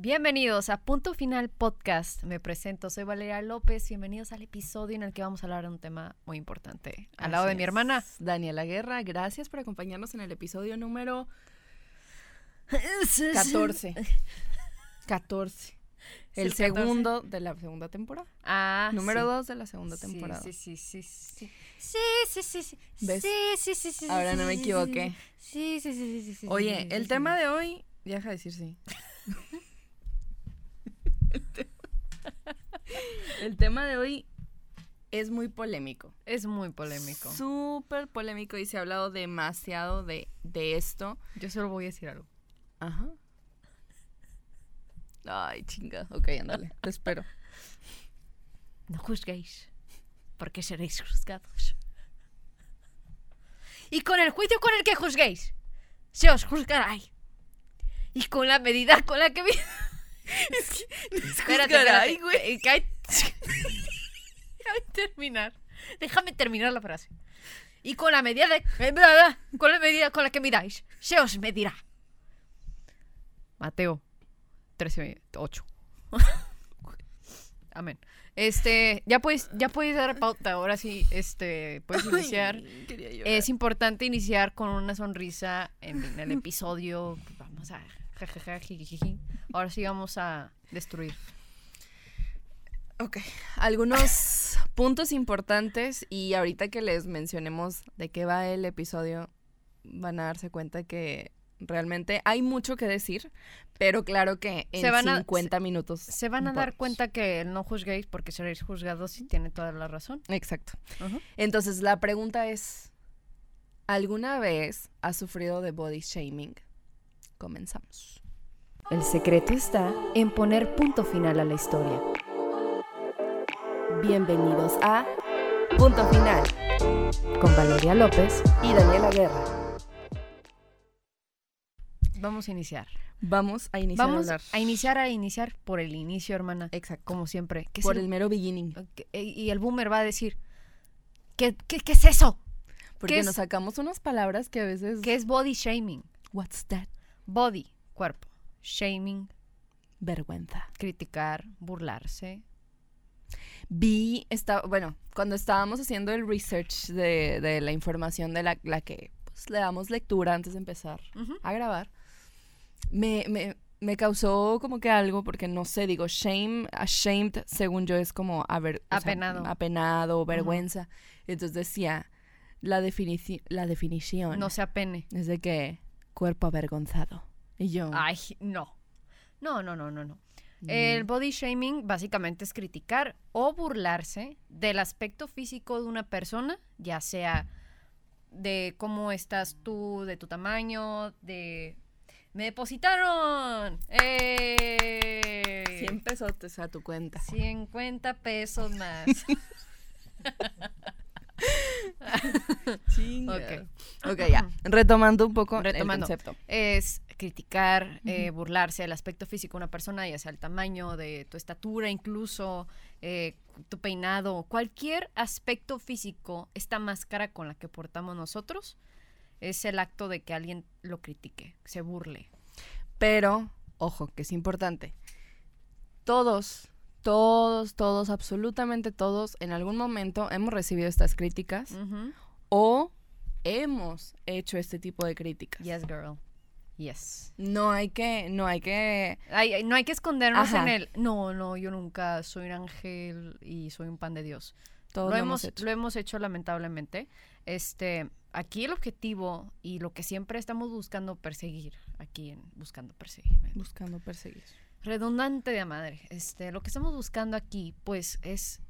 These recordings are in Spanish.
Bienvenidos a Punto Final Podcast. Me presento, soy Valeria López. Bienvenidos al episodio en el que vamos a hablar de un tema muy importante. Al lado Así de mi es. hermana. Daniela Guerra, gracias por acompañarnos en el episodio número 14. 14. ¿Es El el 14? segundo de la segunda temporada. Ah, número sí. 2 de la segunda temporada. Sí, sí, sí, sí. Sí, sí, sí, sí. ¿Ves? Sí, sí, sí, sí. Ahora no me equivoqué. Sí, sí, sí, sí, sí. Oye, el tema de hoy, deja de decir sí. El, tema... el tema de hoy es muy polémico. es muy polémico. Súper polémico y se ha hablado demasiado de, de esto. Yo solo voy a decir algo. Ajá. Ay, chinga. Ok, ándale. Te espero. No juzguéis, porque seréis juzgados. Y con el juicio con el que juzguéis, se os juzgará. Y con la medida con la que... vi- Espérate, juzgaray, espérate. Eh, que hay- Déjame terminar. Déjame terminar la frase. Y con la medida de... eh, Con la medida con la que miráis, se os medirá. Mateo 13, 8. Amén. Este, ya puedes, ya puedes dar pauta, ahora sí, este, puedes iniciar. Ay. Es importante iniciar con una sonrisa en, en el episodio. Vamos a jajaja, jijiji. Ahora sí vamos a destruir. Ok. Algunos puntos importantes y ahorita que les mencionemos de qué va el episodio, van a darse cuenta que realmente hay mucho que decir, pero claro que en Se van a- 50 minutos. Se van a dar cuenta que no juzguéis porque seréis juzgados y tiene toda la razón. Exacto. Entonces, la pregunta es, ¿alguna vez has sufrido de body shaming? Comenzamos. El secreto está en poner punto final a la historia. Bienvenidos a Punto Final Con Valeria López, y Daniela Guerra. vamos a iniciar. Vamos a iniciar Vamos a hablar. a iniciar a iniciar por el inicio, hermana. Exacto. Como siempre. ¿Qué es Por el- el mero beginning. que- y el boomer va a decir, ¿qué, qué, qué es eso? Porque nos sacamos unas palabras que a veces... ¿Qué es body shaming? What's that? Body, cuerpo. Shaming, Vergüenza. criticar, burlarse. Vi, está, bueno, cuando estábamos haciendo el research de, de la información de la, la que pues, le damos lectura antes de empezar a grabar, me, me, me causó como que algo, porque no sé, digo, shame, ashamed, según yo, es como o sea, Apenado. apenado, vergüenza. Entonces decía, la, definici- la definición No se apene. es de que cuerpo avergonzado. Y yo, Ay, no. No, no, no, no, no. mm, El body shaming básicamente es criticar o burlarse del aspecto físico de una persona, ya sea de cómo estás tú, de tu tamaño, de... ¡Me depositaron! ¡Eh! 100 pesos a tu cuenta. 50 pesos más. Chinga. Ok. Ok, ya. Retomando un poco Retomando. el concepto. es criticar, eh, burlarse del aspecto físico de una persona, ya sea el tamaño, de tu estatura, incluso eh, tu peinado, cualquier aspecto físico, esta máscara con la que portamos nosotros, es el acto de que alguien lo critique, se burle. Pero, ojo, que es importante. Todos, todos, todos, absolutamente todos, en algún momento hemos recibido estas críticas o hemos hecho este tipo de críticas. Yes, girl. Yes. No hay que, no hay que. Ay, no hay que escondernos Ajá. en el, no, no, yo nunca soy un ángel y soy un pan de Dios. Todos lo, lo hemos, hecho. lo hemos hecho lamentablemente. Este, aquí el objetivo y lo que siempre estamos buscando perseguir, aquí en Buscando Perseguir. ¿me- Buscando perseguir. Redundante de madre. Este, lo que estamos buscando aquí, pues, es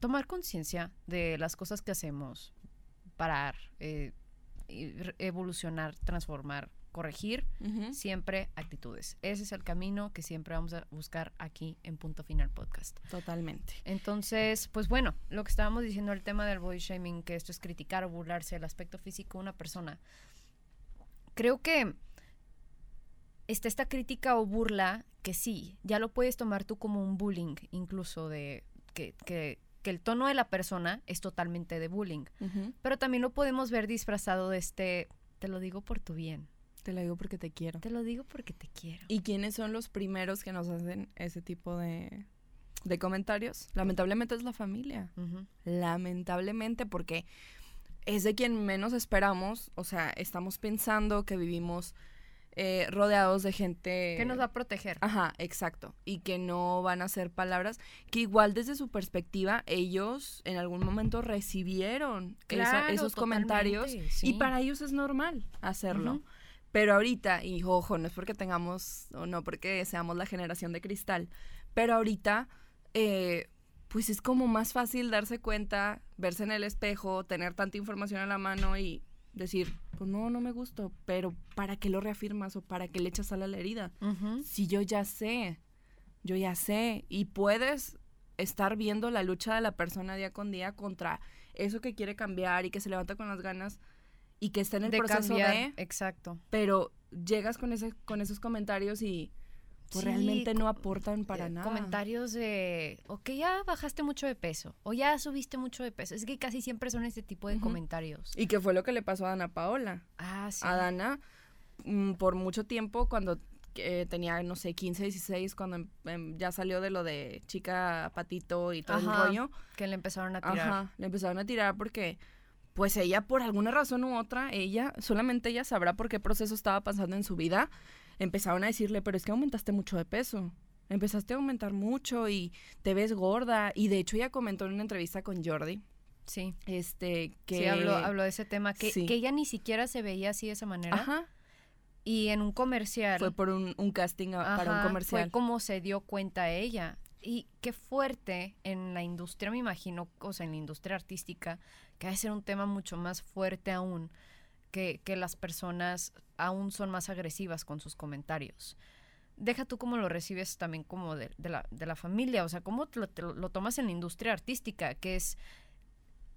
tomar conciencia de las cosas que hacemos, parar, eh, evolucionar, transformar, corregir siempre actitudes. Ese es el camino que siempre vamos a buscar aquí en Punto Final Podcast. Totalmente. Entonces, pues bueno, lo que estábamos diciendo, el tema del body shaming, que esto es criticar o burlarse del aspecto físico de una persona. Creo que está esta crítica o burla que sí, ya lo puedes tomar tú como un bullying, incluso de que, que, que el tono de la persona es totalmente de bullying. Pero también lo podemos ver disfrazado de este, te lo digo por tu bien. Te lo digo porque te quiero. Te lo digo porque te quiero. ¿Y quiénes son los primeros que nos hacen ese tipo de, de comentarios? Lamentablemente es la familia. Lamentablemente porque es de quien menos esperamos. O sea, estamos pensando que vivimos eh, rodeados de gente... ¿Qué nos va a proteger? Ajá, exacto. Y que no van a ser palabras que igual desde su perspectiva ellos en algún momento recibieron esa- esos comentarios y para ellos es normal hacerlo. Pero ahorita, y ojo, no es porque tengamos, o no porque seamos la generación de cristal, pero ahorita, eh, pues es como más fácil darse cuenta, verse en el espejo, tener tanta información a la mano y decir, pues no, no me gustó, pero ¿para qué lo reafirmas o para qué le echas sal a la herida? Si yo ya sé, yo ya sé, y puedes estar viendo la lucha de la persona día con día contra eso que quiere cambiar y que se levanta con las ganas y que está en el de proceso cambiar, de exacto. pero llegas con ese con esos comentarios y pues Sí, realmente no aportan para Eh, nada. Comentarios de, o que ya bajaste mucho de peso, o ya subiste mucho de peso. Es que casi siempre son este tipo de comentarios. Y que fue lo que le pasó a Dana Paola. Ah, sí. A Dana mm, por mucho tiempo cuando eh, tenía no sé 15, 16 cuando em- em, ya salió de lo de chica patito y todo Ajá, el rollo. Que le empezaron a tirar. Ajá, le empezaron a tirar porque pues ella por alguna razón u otra, ella solamente ella sabrá por qué proceso estaba pasando en su vida. Empezaron a decirle, "Pero es que aumentaste mucho de peso." Empezaste a aumentar mucho y te ves gorda y de hecho ella comentó en una entrevista con Jordi Sí. este que Sí, habló, habló de ese tema, que, Sí. que ella ni siquiera se veía así de esa manera. Ajá, Y en un comercial. fue por un, un casting a- para un comercial. Fue como se dio cuenta ella. Y qué fuerte en la industria, me imagino, o sea, en la industria artística, que ha de ser un tema mucho más fuerte aún, que, las personas aún son más agresivas con sus comentarios. Deja tú cómo lo recibes también como de, la, de la familia, o sea, cómo lo, tomas en la industria artística, que es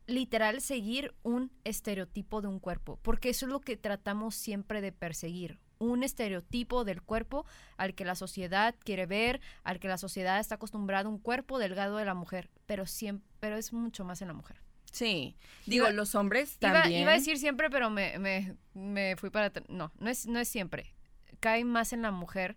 literal seguir un estereotipo de un cuerpo, porque eso es lo que tratamos siempre de perseguir, un estereotipo del cuerpo al que la sociedad quiere ver, al que la sociedad está acostumbrada un cuerpo delgado de la mujer, pero siempre, pero es mucho más en la mujer. Sí, digo, Iba- los hombres Iba, también. iba a decir siempre, pero me, me, me fui para. No, no es, no es siempre. Cae más en la mujer,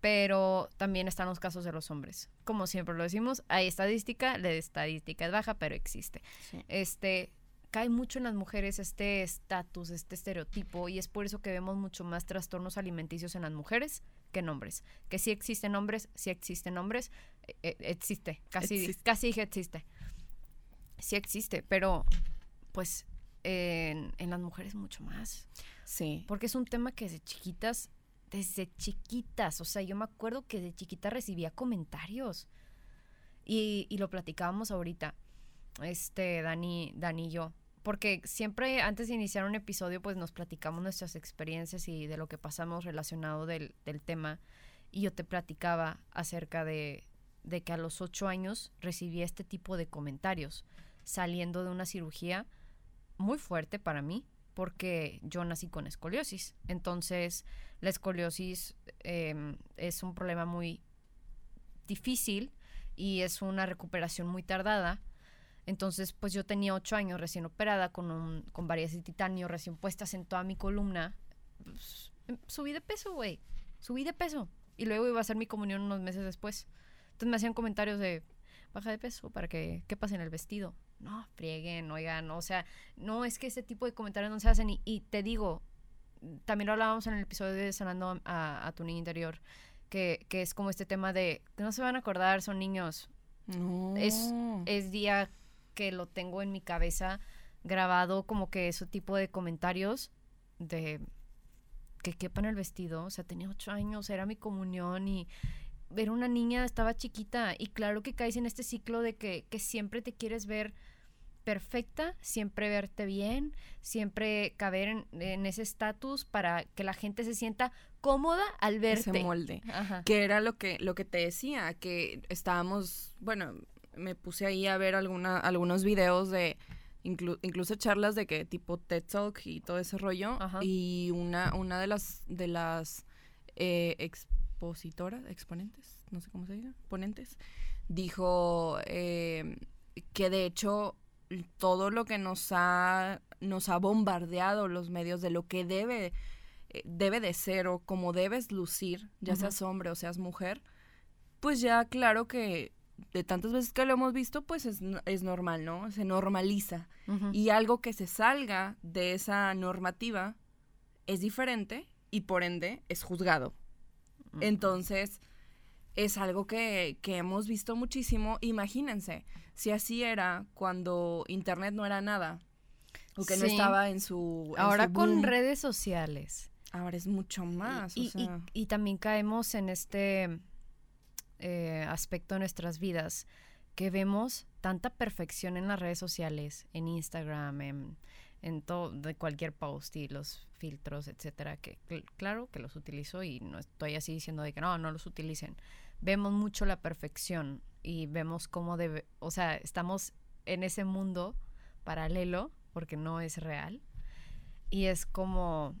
pero también están los casos de los hombres. Como siempre lo decimos, hay estadística, la estadística es baja, pero existe. Sí. Este, cae mucho en las mujeres este estatus, este estereotipo, y es por eso que vemos mucho más trastornos alimenticios en las mujeres que en hombres. Que sí existen hombres, sí existen hombres, eh, eh, existe, casi, Existe. casi dije existe. Sí existe, pero pues en, en las mujeres mucho más. Sí. Porque es un tema que desde chiquitas, desde chiquitas, o sea, yo me acuerdo que de chiquita recibía comentarios. Y, y lo platicábamos ahorita, este, Dani, Dani y yo. Porque siempre antes de iniciar un episodio, pues nos platicamos nuestras experiencias y de lo que pasamos relacionado del, del tema. Y yo te platicaba acerca de, de que a los ocho años recibí este tipo de comentarios, saliendo de una cirugía muy fuerte para mí, porque yo nací con escoliosis. Entonces, la escoliosis eh, es un problema muy difícil y es una recuperación muy tardada. Entonces, pues yo tenía ocho años recién operada con, un, con varias de titanio recién puestas en toda mi columna. Pues, em, subí de peso, güey. Subí de peso. Y luego iba a hacer mi comunión unos meses después. Entonces me hacían comentarios de baja de peso para que qué pasa en el vestido. No, frieguen, oigan, o sea, no es que ese tipo de comentarios no se hacen. Y, y te digo, también lo hablábamos en el episodio de Sanando a, a tu niño interior, que, que es como este tema de que no se van a acordar, son niños. No. Es- Es día que lo tengo en mi cabeza grabado como que ese tipo de comentarios de que quepan el vestido. O sea, tenía ocho años, era mi comunión y ver una niña estaba chiquita. Y claro que caes en este ciclo de que, que siempre te quieres ver perfecta, siempre verte bien, siempre caber en, en ese estatus para que la gente se sienta cómoda al ese verte. molde. Ajá. Que era lo que, lo que te decía, que estábamos, bueno, me puse ahí a ver alguna, algunos videos de inclu- incluso charlas de que tipo TED Talk y todo ese rollo. Ajá. Y una, una de las de las eh, expositoras, exponentes, no sé cómo se diga, ponentes, dijo eh, que de hecho todo lo que nos ha, nos ha bombardeado los medios de lo que debe eh, debe de ser o como debes lucir, ya seas hombre o seas mujer, pues ya claro que de tantas veces que lo hemos visto, pues es, es normal, ¿no? Se normaliza. Y algo que se salga de esa normativa es diferente y por ende es juzgado. Entonces, es algo que, que, hemos visto muchísimo. Imagínense, si así era cuando Internet no era nada, o que no estaba en su... Ahora con redes sociales. Ahora es mucho más. Y, y, también caemos en este eh, aspecto de nuestras vidas que vemos tanta perfección en las redes sociales, en Instagram, en, en todo, de cualquier post y los filtros, etcétera, que claro que los utilizo y no estoy así diciendo de que no, no los utilicen. Vemos mucho la perfección y vemos cómo debe, o sea, estamos en ese mundo paralelo porque no es real y es como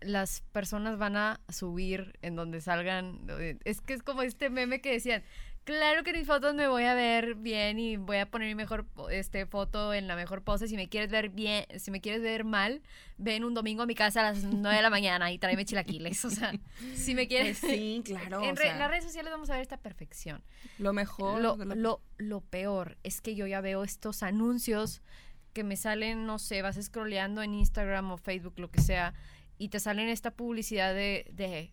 las personas van a subir en donde salgan. Es que es como este meme que decían, claro que en mis fotos me voy a ver bien y voy a poner mi mejor este, foto en la mejor pose. Si me quieres ver bien, si me quieres ver mal, ven un domingo a mi casa a las 9 de la mañana y tráeme chilaquiles. O sea, si me quieres... Pues sí, claro. En, las redes sociales vamos a ver esta perfección. Lo mejor. Lo, lo, lo peor es que yo ya veo estos anuncios que me salen, no sé, vas scrolleando en Instagram o Facebook, lo que sea, y te salen esta publicidad de, de,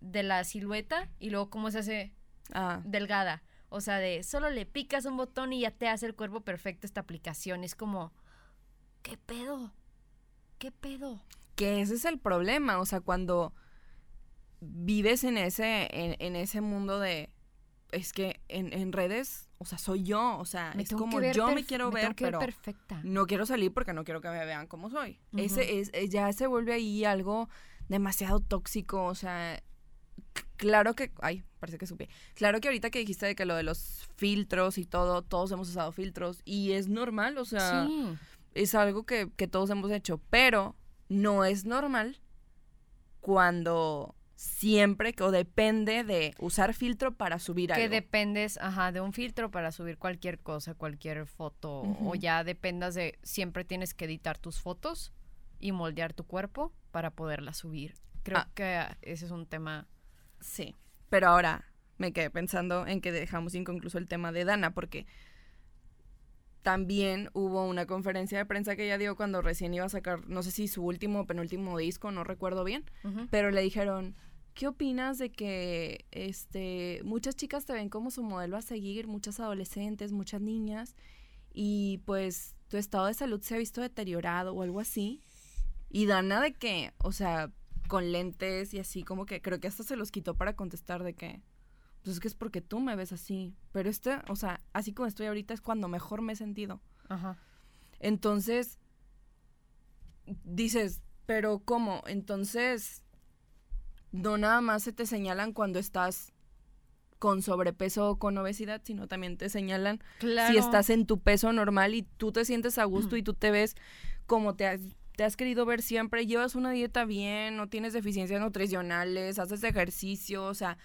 de la silueta y luego cómo se hace ah. delgada. O sea, de solo le picas un botón y ya te hace el cuerpo perfecto esta aplicación. Es como, ¿qué pedo? ¿Qué pedo? Que ese es el problema. O sea, cuando vives en ese, en ese mundo de, es que en, en, redes, o sea, soy yo, o sea, es como yo me quiero ver, pero perfecta. no quiero salir porque no quiero que me vean como soy. Ese es ya se vuelve ahí algo demasiado tóxico, o sea, claro que, ay, parece que supe. Claro que ahorita que dijiste de que lo de los filtros y todo, todos hemos usado filtros y es normal, o sea, es algo que, que todos hemos hecho, pero no es normal cuando siempre o depende de usar filtro para subir algo. Que dependes, ajá, de un filtro para subir cualquier cosa, cualquier foto o ya dependas de siempre tienes que editar tus fotos y moldear tu cuerpo para poderla subir. Creo ah. que ese es un tema sí, pero ahora me quedé pensando en que dejamos inconcluso el tema de Dana porque también hubo una conferencia de prensa que ella dio cuando recién iba a sacar, no sé si su último o penúltimo disco, no recuerdo bien, pero le dijeron, ¿qué opinas de que este, muchas chicas te ven como su modelo a seguir, muchas adolescentes, muchas niñas, y pues tu estado de salud se ha visto deteriorado o algo así? Y Dana de que, o sea, con lentes y así, como que creo que hasta se los quitó para contestar de que, pues es que es porque tú me ves así. Pero este, o sea, así como estoy ahorita es cuando mejor me he sentido. Ajá. Entonces, dices, pero ¿cómo? Entonces, no nada más se te señalan cuando estás con sobrepeso o con obesidad, sino también te señalan si estás en tu peso normal y tú te sientes a gusto y tú te ves como te has, te has querido ver siempre, llevas una dieta bien, no tienes deficiencias nutricionales, haces ejercicio, o sea,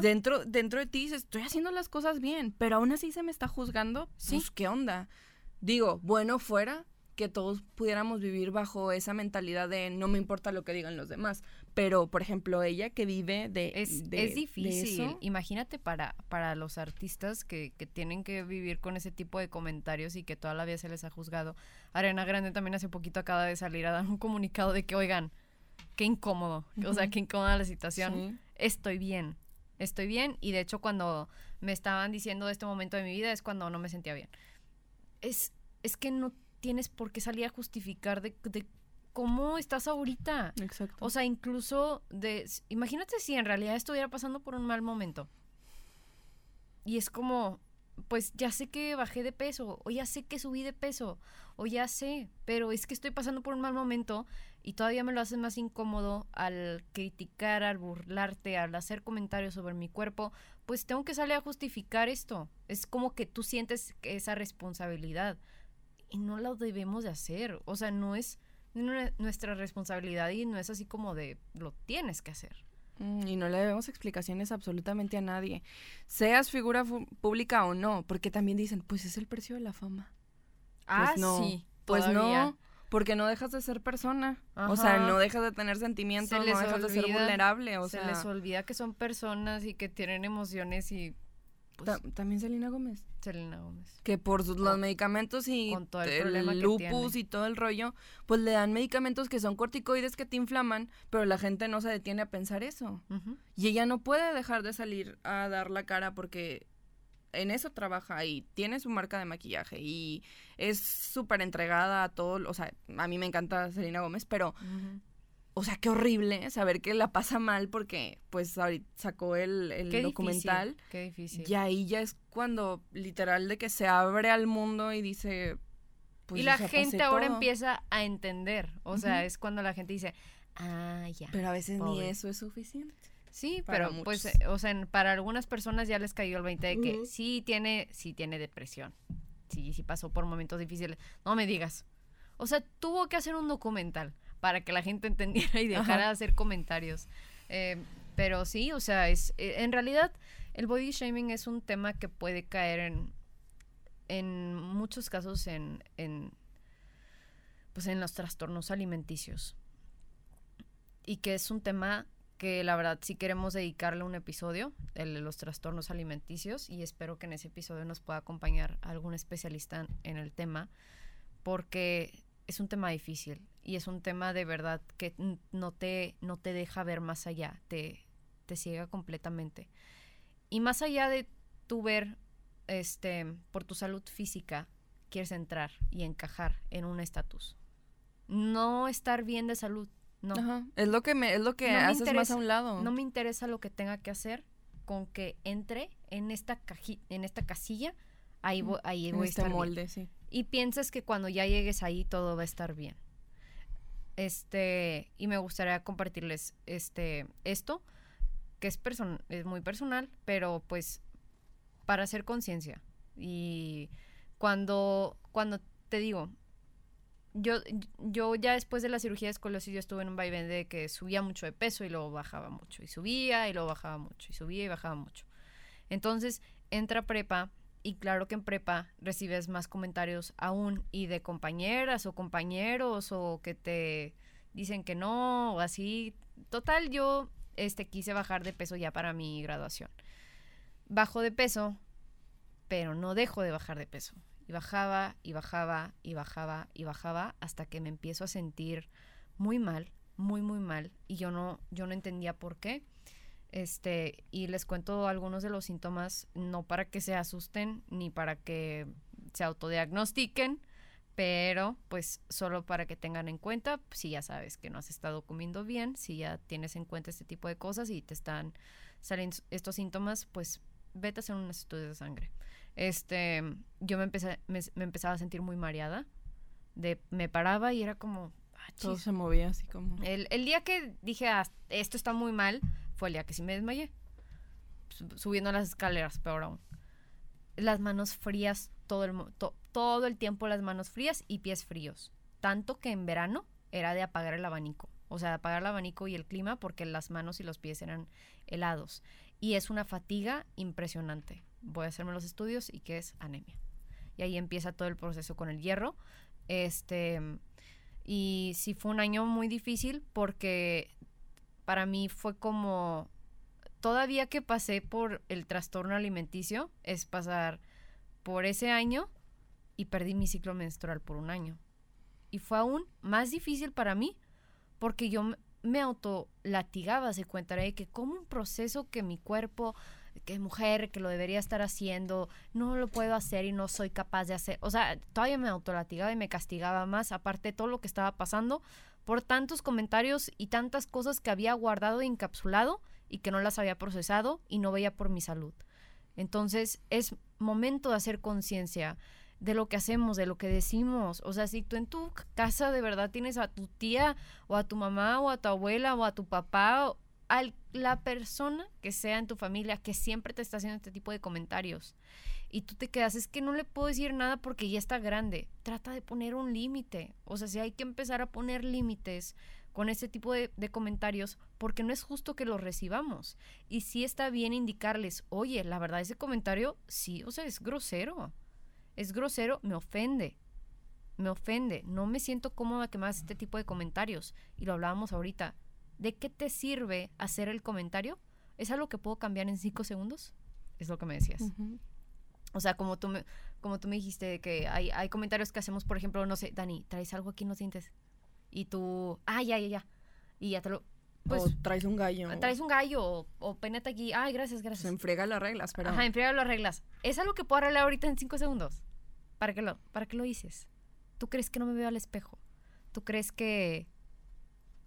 Dentro, dentro de ti dices, estoy haciendo las cosas bien, pero aún así se me está juzgando. ¿Sí? Pues, ¿qué onda? Digo, bueno fuera que todos pudiéramos vivir bajo esa mentalidad de no me importa lo que digan los demás. Pero, por ejemplo, ella que vive de... Es, es difícil. Imagínate para, para los artistas que, que, tienen que vivir con ese tipo de comentarios y que toda la vida se les ha juzgado. Arena Grande también hace poquito acaba de salir a dar un comunicado de que, oigan, qué incómodo. O sea, qué incómoda la situación. Estoy bien estoy bien y de hecho cuando me estaban diciendo de este momento de mi vida es cuando no me sentía bien. Es, es que no tienes por qué salir a justificar de, de cómo estás ahorita. Exacto. O sea, incluso de... Imagínate si en realidad estuviera pasando por un mal momento. Y es como, pues ya sé que bajé de peso, o ya sé que subí de peso, o ya sé, pero es que estoy pasando por un mal momento y todavía me lo haces más incómodo al criticar, al burlarte, al hacer comentarios sobre mi cuerpo, pues tengo que salir a justificar esto. Es como que tú sientes esa responsabilidad y no lo debemos de hacer, o sea, no es nuestra responsabilidad y no es así como de lo tienes que hacer. Mm, y no le debemos explicaciones absolutamente a nadie, seas figura pública o no, porque también dicen, pues es el precio de la fama. Ah, pues no, sí. Pues no, porque no dejas de ser persona. O sea, no dejas de tener sentimientos, Se no dejas de ser vulnerable. O se sea, les olvida que son personas y que tienen emociones y pues, ta- también Selena Gómez. Selena Gómez. Que por sus- los medicamentos y con todo el lupus y todo el rollo, pues le dan medicamentos que son corticoides que te inflaman, pero la gente no se detiene a pensar eso. Y ella no puede dejar de salir a dar la cara porque en eso trabaja y tiene su marca de maquillaje y es súper entregada a todo, o sea, a mí me encanta Selena Gómez, pero. O sea, qué horrible saber que la pasa mal porque pues ahorita sacó el, el Qué documental difícil, qué difícil. y ahí ya es cuando literal de que se abre al mundo y dice... Pues, y la gente ahora todo. empieza a entender. O sea, es cuando la gente dice, ah, ya. Pero a veces ni eso es suficiente. Sí, para pero pues, muchos. o sea, para algunas personas ya les cayó el 20 de que sí tiene, sí tiene depresión. Sí, sí pasó por momentos difíciles. No me digas. O sea, tuvo que hacer un documental para que la gente entendiera y dejara Ajá. de hacer comentarios. Eh, pero sí, o sea, es eh, en realidad el body shaming es un tema que puede caer en, en muchos casos en, en pues en los trastornos alimenticios. Y que es un tema que la verdad sí queremos dedicarle un episodio, el de los trastornos alimenticios, y espero que en ese episodio nos pueda acompañar algún especialista en el tema, porque es un tema difícil y es un tema de verdad que no te, no te deja ver más allá, te, te ciega completamente. Y más allá de tu ver, este, por tu salud física, quieres entrar y encajar en un estatus. No estar bien de salud, no. Ajá. Es lo que me, es lo que No me haces más interesa. a un lado. No me interesa lo que tenga que hacer con que entre en esta caji en esta casilla, ahí voy, ahí en voy a este estar bien. molde, sí. Y piensas que cuando ya llegues ahí todo va a estar bien. Este, y me gustaría compartirles este esto que es es muy personal, pero pues para hacer conciencia. Y cuando cuando te digo yo, yo ya después de la cirugía de escoliosis yo estuve en un vaivén de que subía mucho de peso y luego bajaba mucho y subía y luego bajaba mucho y subía y bajaba mucho. Entonces entra prepa y claro que en prepa recibes más comentarios aún y de compañeras o compañeros o que te dicen que no o así. Total, yo este quise bajar de peso ya para mi graduación. Bajo de peso, pero no dejo de bajar de peso. Y bajaba y bajaba y bajaba y bajaba hasta que me empiezo a sentir muy mal, muy muy mal y yo no yo no entendía por qué. Este, y les cuento algunos de los síntomas no para que se asusten ni para que se autodiagnostiquen, pero pues solo para que tengan en cuenta si ya sabes que no has estado comiendo bien, si ya tienes en cuenta este tipo de cosas y te están saliendo estos síntomas, pues vete a hacer un estudio de sangre. Este, yo me empecé me, me empezaba a sentir muy mareada, de me paraba y era como ah, Todo se movía así como... el, el día que dije "Ah, esto está muy mal fue el día que sí me desmayé. Sub- subiendo las escaleras peor aún. Las manos frías todo el todo el tiempo las manos frías y pies fríos. Tanto que en verano era de apagar el abanico. O sea de apagar el abanico y el clima porque las manos y los pies eran helados. Y es una fatiga impresionante. Voy a hacerme los estudios y que es anemia. Y ahí empieza todo el proceso con el hierro. Este y sí fue un año muy difícil porque para mí fue como todavía que pasé por el trastorno alimenticio es pasar por ese año y perdí mi ciclo menstrual por un año. Y fue aún más difícil para mí porque yo me auto latigaba, se cuenta de que como un proceso que mi cuerpo, que mujer, que lo debería estar haciendo, no lo puedo hacer y no soy capaz de hacer. O sea, todavía me autolatigaba y me castigaba más, aparte de todo lo que estaba pasando, por tantos comentarios y tantas cosas que había guardado e encapsulado y que no las había procesado y no veía por mi salud. Entonces es momento de hacer conciencia de lo que hacemos, de lo que decimos. O sea, si tú en tu casa de verdad tienes a tu tía o a tu mamá o a tu abuela o a tu papá, o a la persona que sea en tu familia que siempre te está haciendo este tipo de comentarios y tú te quedas, es que no le puedo decir nada porque ya está grande. Trata de poner un límite. O sea, si hay que empezar a poner límites con este tipo de, de comentarios, porque no es justo que los recibamos. Y sí está bien indicarles, oye, la verdad ese comentario, sí, o sea, es grosero. Es grosero, me ofende. me ofende, no me siento cómoda que me hagas este tipo de comentarios. Y lo hablábamos ahorita. ¿De qué te sirve hacer el comentario? ¿Es algo que puedo cambiar en cinco segundos? Es lo que me decías. O sea, como tú me, como tú me dijiste que hay, hay comentarios que hacemos, por ejemplo, no sé, Dani, traes algo aquí en los dientes. Y tú, ah, ya, ya, ya. Y ya te lo. Pues, o traes un gallo. Traes un gallo o, o aquí. Ay, gracias, gracias. Se enfrega las reglas, pero. Ajá, enfriega las reglas. Es algo que puedo arreglar ahorita en cinco segundos. ¿Para qué lo, para qué lo dices? ¿Tú crees que no me veo al espejo? ¿Tú crees que,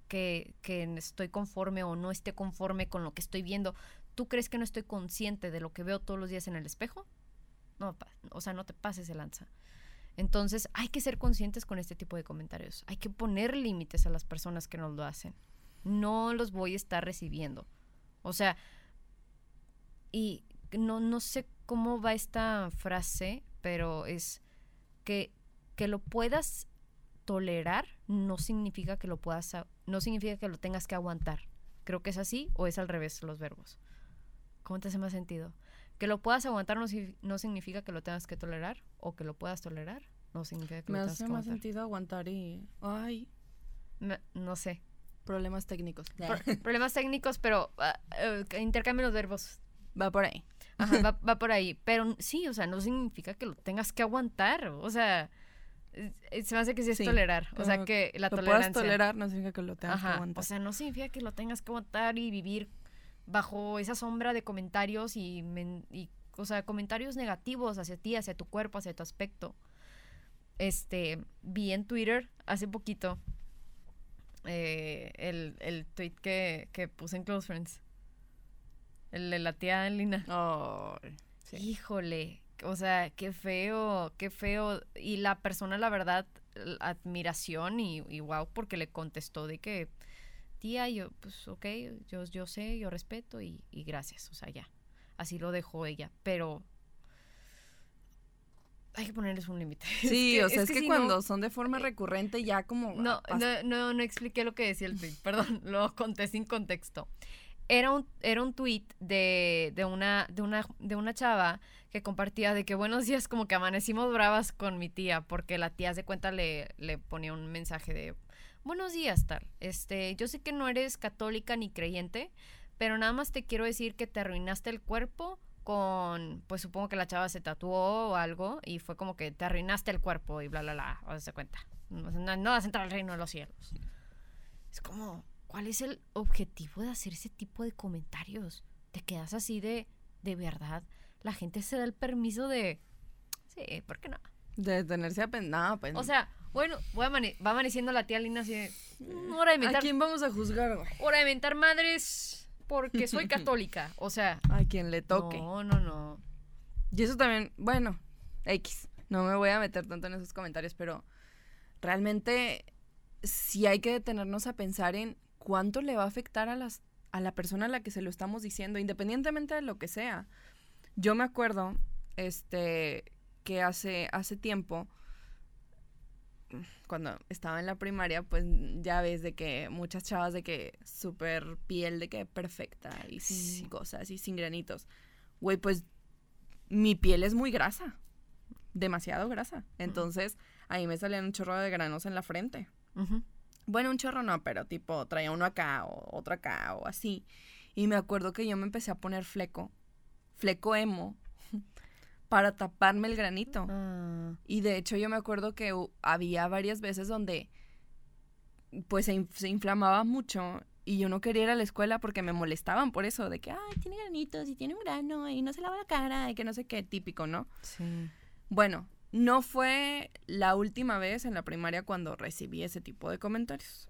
que, que estoy conforme o no esté conforme con lo que estoy viendo? ¿Tú crees que no estoy consciente de lo que veo todos los días en el espejo? No, o sea, no te pases de lanza. Entonces, hay que ser conscientes con este tipo de comentarios. Hay que poner límites a las personas que nos lo hacen. No los voy a estar recibiendo. O sea, y no, no sé cómo va esta frase, pero es que, que lo puedas tolerar no significa que lo puedas, no significa que lo tengas que aguantar. Creo que es así o es al revés los verbos. ¿Cómo te hace más sentido? Que lo puedas aguantar no, no significa que lo tengas que tolerar o que lo puedas tolerar no significa que Me lo tengas hace que más aguantar. sentido aguantar y. Ay. Me- no sé. Problemas técnicos. Pro- problemas técnicos, pero que intercambien los verbos. Va por ahí. Ajá, va, va por ahí. Pero sí, o sea, no significa que lo tengas que aguantar. O sea, eh, se me hace que sí es Sí, tolerar. O sea, que la lo puedas tolerancia. tolerar no significa que lo tengas que Ajá. aguantar. O sea, no significa que lo tengas que aguantar y vivir bajo esa sombra de comentarios y, men- y o sea, comentarios negativos hacia ti, hacia tu cuerpo, hacia tu aspecto. Este, vi en Twitter hace poquito eh, el, el tweet que, que puse en Close Friends. El de la tía Lina. Ay, sí. Híjole, o sea, qué feo, qué feo. Y la persona, la verdad, admiración y, y wow, porque le contestó de que, tía, yo, pues, ok, yo, yo sé, yo respeto y, y gracias, o sea, ya. Así lo dejó ella, pero hay que ponerles un límite. Sí, o sea, es que, si cuando no- son de forma recurrente ya como... no, pas- no, no, no expliqué lo que decía el tweet, perdón, lo conté sin contexto. Era un, era un tweet de, de, una, de, una, de una chava que compartía de que buenos días, como que amanecimos bravas con mi tía, porque la tía se cuenta le, le ponía un mensaje de buenos días, tal. Este, yo sé que no eres católica ni creyente, pero nada más te quiero decir que te arruinaste el cuerpo con, pues supongo que la chava se tatuó o algo y fue como que te arruinaste el cuerpo y bla, bla, bla, o sea, se cuenta. No, no- no vas a entrar al reino de los cielos. Es como, ¿cuál es el objetivo de hacer ese tipo de comentarios? Te quedas así de, de verdad. La gente se da el permiso de, sí, ¿por qué no? De detenerse a pensar. pues... O sea, bueno, voy amane- va amaneciendo la tía Lina así de, "Mm, hora de ¿a inventar, quién vamos a juzgar, güey? hora de inventar madres porque soy católica. O sea, A quien le toque. no, no, no. Y eso también, bueno, X. No me voy a meter tanto en esos comentarios, pero realmente sí hay que detenernos a pensar en cuánto le va a afectar a las a la persona a la que se lo estamos diciendo, independientemente de lo que sea. Yo me acuerdo, este, que hace, hace tiempo, cuando estaba en la primaria, pues ya ves de que muchas chavas de que súper piel de que perfecta y sin Sí. cosas y sin granitos. Güey, pues mi piel es muy grasa, demasiado grasa. Entonces, ahí me salían un chorro de granos en la frente. Bueno, un chorro no, pero tipo traía uno acá o otro acá o así. Y me acuerdo que yo me empecé a poner fleco, fleco emo, para taparme el granito. Ah, Y de hecho yo me acuerdo que había varias veces donde pues se inflamaba mucho y yo no quería ir a la escuela porque me molestaban por eso, de que, ay, tiene granitos y tiene un grano y no se lava la cara y que no sé qué, típico, ¿no? sí. Bueno, no fue la última vez en la primaria cuando recibí ese tipo de comentarios.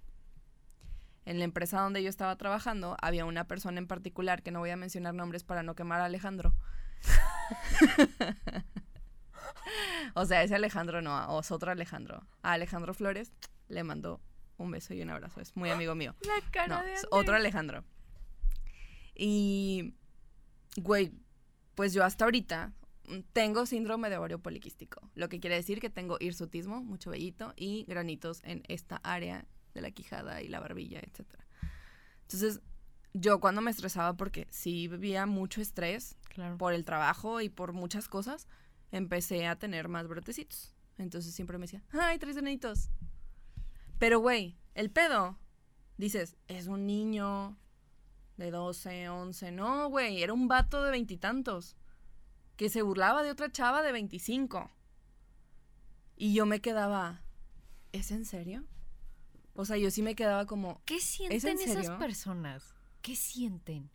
En la empresa donde yo estaba trabajando había una persona en particular, que no voy a mencionar nombres para no quemar a Alejandro. o sea, ese Alejandro no, o es otro Alejandro. A Alejandro Flores le mando un beso y un abrazo, es muy amigo mío. La cara No, de es otro Alejandro. Y, güey, pues yo hasta ahorita mm, tengo síndrome de ovario poliquístico, lo que quiere decir que tengo hirsutismo, mucho vellito y granitos en esta área de la quijada y la barbilla, etc. Entonces, yo cuando me estresaba, porque sí vivía mucho estrés Claro. por el trabajo y por muchas cosas, empecé a tener más brotecitos Entonces siempre me decía, ay, tres enanitos. Pero, güey, el pedo, dices, es un niño de 12, 11. No, güey, era un vato de veintitantos que se burlaba de otra chava de 25. Y yo me quedaba, ¿es en serio? O sea, yo sí me quedaba como, ¿Qué ¿Es en sienten esas personas? ¿Qué sienten?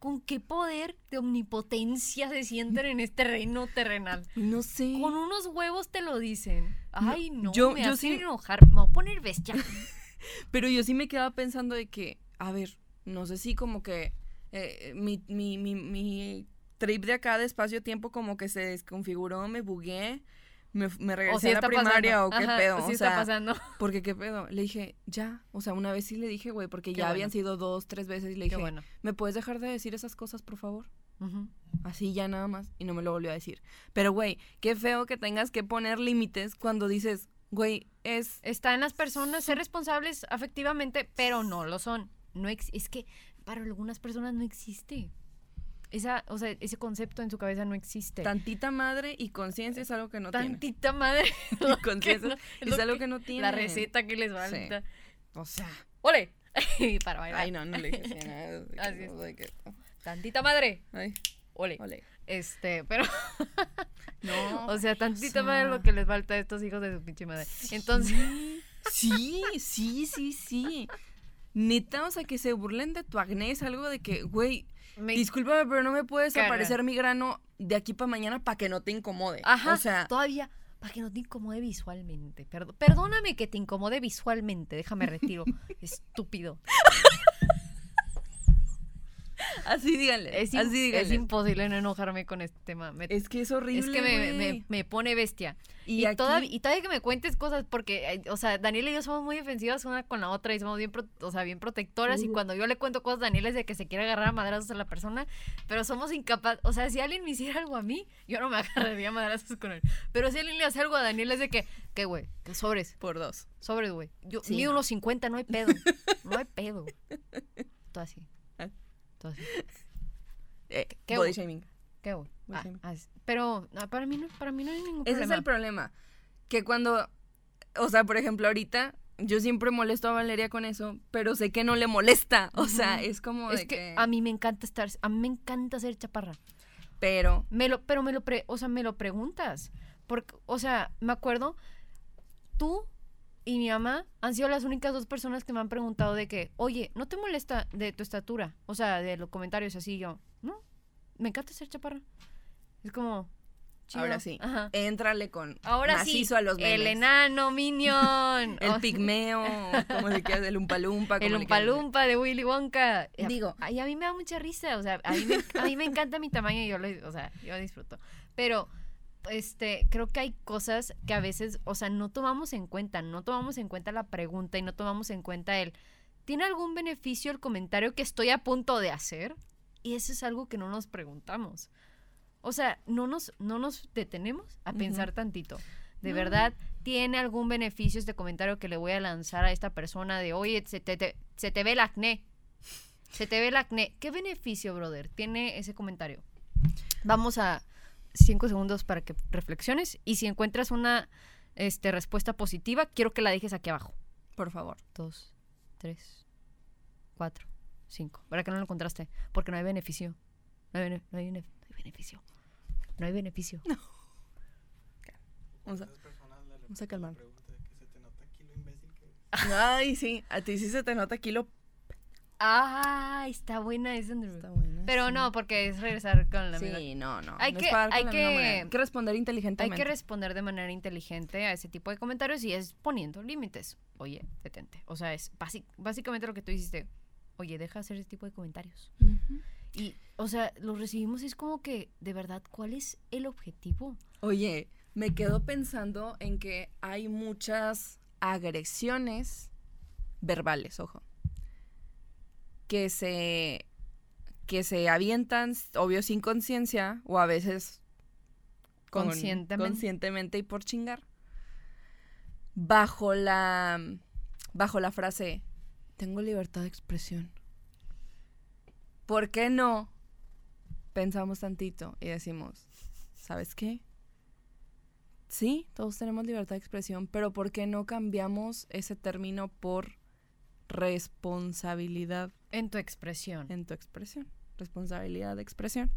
¿Con qué poder de omnipotencia se sienten en este reino terrenal? no sé. Con unos huevos te lo dicen. Ay, no, yo- me yo hacen sí- enojar. Me voy a poner bestia. Pero yo sí me quedaba pensando de que, a ver, no sé si como que eh, mi, mi, mi, mi trip de acá de espacio-tiempo como que se desconfiguró, me bugué, me, me regresé O sí a la está primaria pasando. o qué Ajá, pedo. Sí o está sea, pasando. porque qué pedo. Le dije, ya. O sea, una vez sí le dije, güey, porque Qué ya bueno. habían sido dos, tres veces y le Qué dije, bueno. ¿me puedes dejar de decir esas cosas, por favor? Así ya nada más. Y no me lo volvió a decir. Pero, güey, qué feo que tengas que poner límites cuando dices, güey, es... Está en las personas ser responsables afectivamente, pero no lo son. No ex- es que para algunas personas no existe. Esa, o sea, ese concepto en su cabeza no existe. Tantita madre y conciencia es algo que no tiene. Tantita madre. Y conciencia no- es algo que- que no tiene. La receta que les falta. O sea... ¡Ole! para bailar. Ay, no, no le dije nada, Así es. Tantita madre. Ay, ¡Ole! ole. Este, pero, No. o sea, tantita o madre es lo que les falta a estos hijos de su pinche madre. Entonces, Sí, sí, sí, sí. Neta, o sea, que se burlen de tu acné es algo de que, güey, me discúlpame, pero no me puedes caga. aparecer mi grano de aquí para mañana para que no te incomode. Ajá, O sea, todavía para que no te incomode visualmente. Perdóname que te incomode visualmente, déjame retiro. Estúpido. así díganle. Es, así díganle. es imposible no enojarme con este tema. Me- Es que es horrible. es que me, me- güey. me pone bestia. Y, Y, aquí, todavía, y todavía que me cuentes cosas, porque, eh, o sea, Daniela y yo somos muy defensivas una con la otra y somos bien, pro- o sea, bien protectoras. Y cuando yo le cuento cosas, Daniela es de que se quiere agarrar a madrazos a la persona, pero somos incapaces. O sea, si alguien me hiciera algo a mí, yo no me agarraría a madrazos con él. Pero si alguien le hace algo a Daniela es de que, ¿qué, güey? Que sobres, por dos. sobres, güey. Yo Sí, mido no. unos 50, no hay pedo. No hay pedo. Todo así. Ah. Todo así. Eh, ¿Qué body hubo? shaming. ¿Qué? Muy Ah, ah, pero no, para mí no, para mí no hay ningún Ese problema. es el problema. Que cuando, o sea, por ejemplo, ahorita yo siempre molesto a Valeria con eso, pero sé que no le molesta. O sea, es como Es de que, que... a mí me encanta estar, a mí me encanta ser chaparra. Pero, Me lo, pero me lo, pre- o sea, me lo preguntas. Porque, o sea, me acuerdo, tú y mi mamá han sido las únicas dos personas que me han preguntado de que, oye, ¿no te molesta de tu estatura? O sea, de los comentarios así, yo, no, me encanta ser chaparra. Es como, chido. ahora sí, Ajá. éntrale con Ahora sí, macizo a los memes. el enano minion. El Oh, pigmeo, como le quieras, el umpalumpa. El umpalumpa de Willy Wonka. Y a- Digo- y a mí me da mucha risa, o sea, a mí me, a mí me encanta mi tamaño y yo lo, o sea, yo disfruto. Pero, este, creo que hay cosas que a veces, o sea, no tomamos en cuenta, no tomamos en cuenta la pregunta y no tomamos en cuenta el, ¿tiene algún beneficio el comentario que estoy a punto de hacer? Y eso es algo que no nos preguntamos. O sea, no nos, no nos detenemos a Ujú. pensar tantito. De No. verdad, ¿tiene algún beneficio este comentario que le voy a lanzar a esta persona de, oye, se te, te- se te ve el acné? Se te ve el acné. ¿Qué beneficio, brother, tiene ese comentario? Vamos a cinco segundos para que reflexiones y si encuentras una este, respuesta positiva, quiero que la dejes aquí abajo. Por favor. Dos, tres, cuatro, cinco. ¿Verdad que no lo encontraste? Porque no hay beneficio. No hay, bene- no hay bene- no hay beneficio. No hay beneficio. Vamos a, vamos a calmar. Ay, sí, a ti sí se te nota aquí lo... Ah, está buena esa, Andrew. Está buena, Pero sí. no, porque es regresar con la misma- Sí, no, no. Hay no que- hay que-. Hay responder Hay inteligentemente. que responder de manera inteligente a ese tipo de comentarios y es poniendo límites. Oye, detente. O sea, es básicamente lo que tú hiciste. Oye, deja de hacer ese tipo de comentarios. Y, o sea, lo recibimos y es como que, de verdad, ¿cuál es el objetivo? Oye, me quedo pensando en que hay muchas agresiones verbales, ojo, que se que se avientan, obvio sin conciencia o a veces con- Conscientemente. conscientemente y por chingar, bajo la bajo la frase tengo libertad de expresión. ¿Por qué no pensamos tantito y decimos, ¿sabes qué? sí, todos tenemos libertad de expresión, pero ¿por qué no cambiamos ese término por responsabilidad En tu expresión. en tu expresión? Responsabilidad de expresión.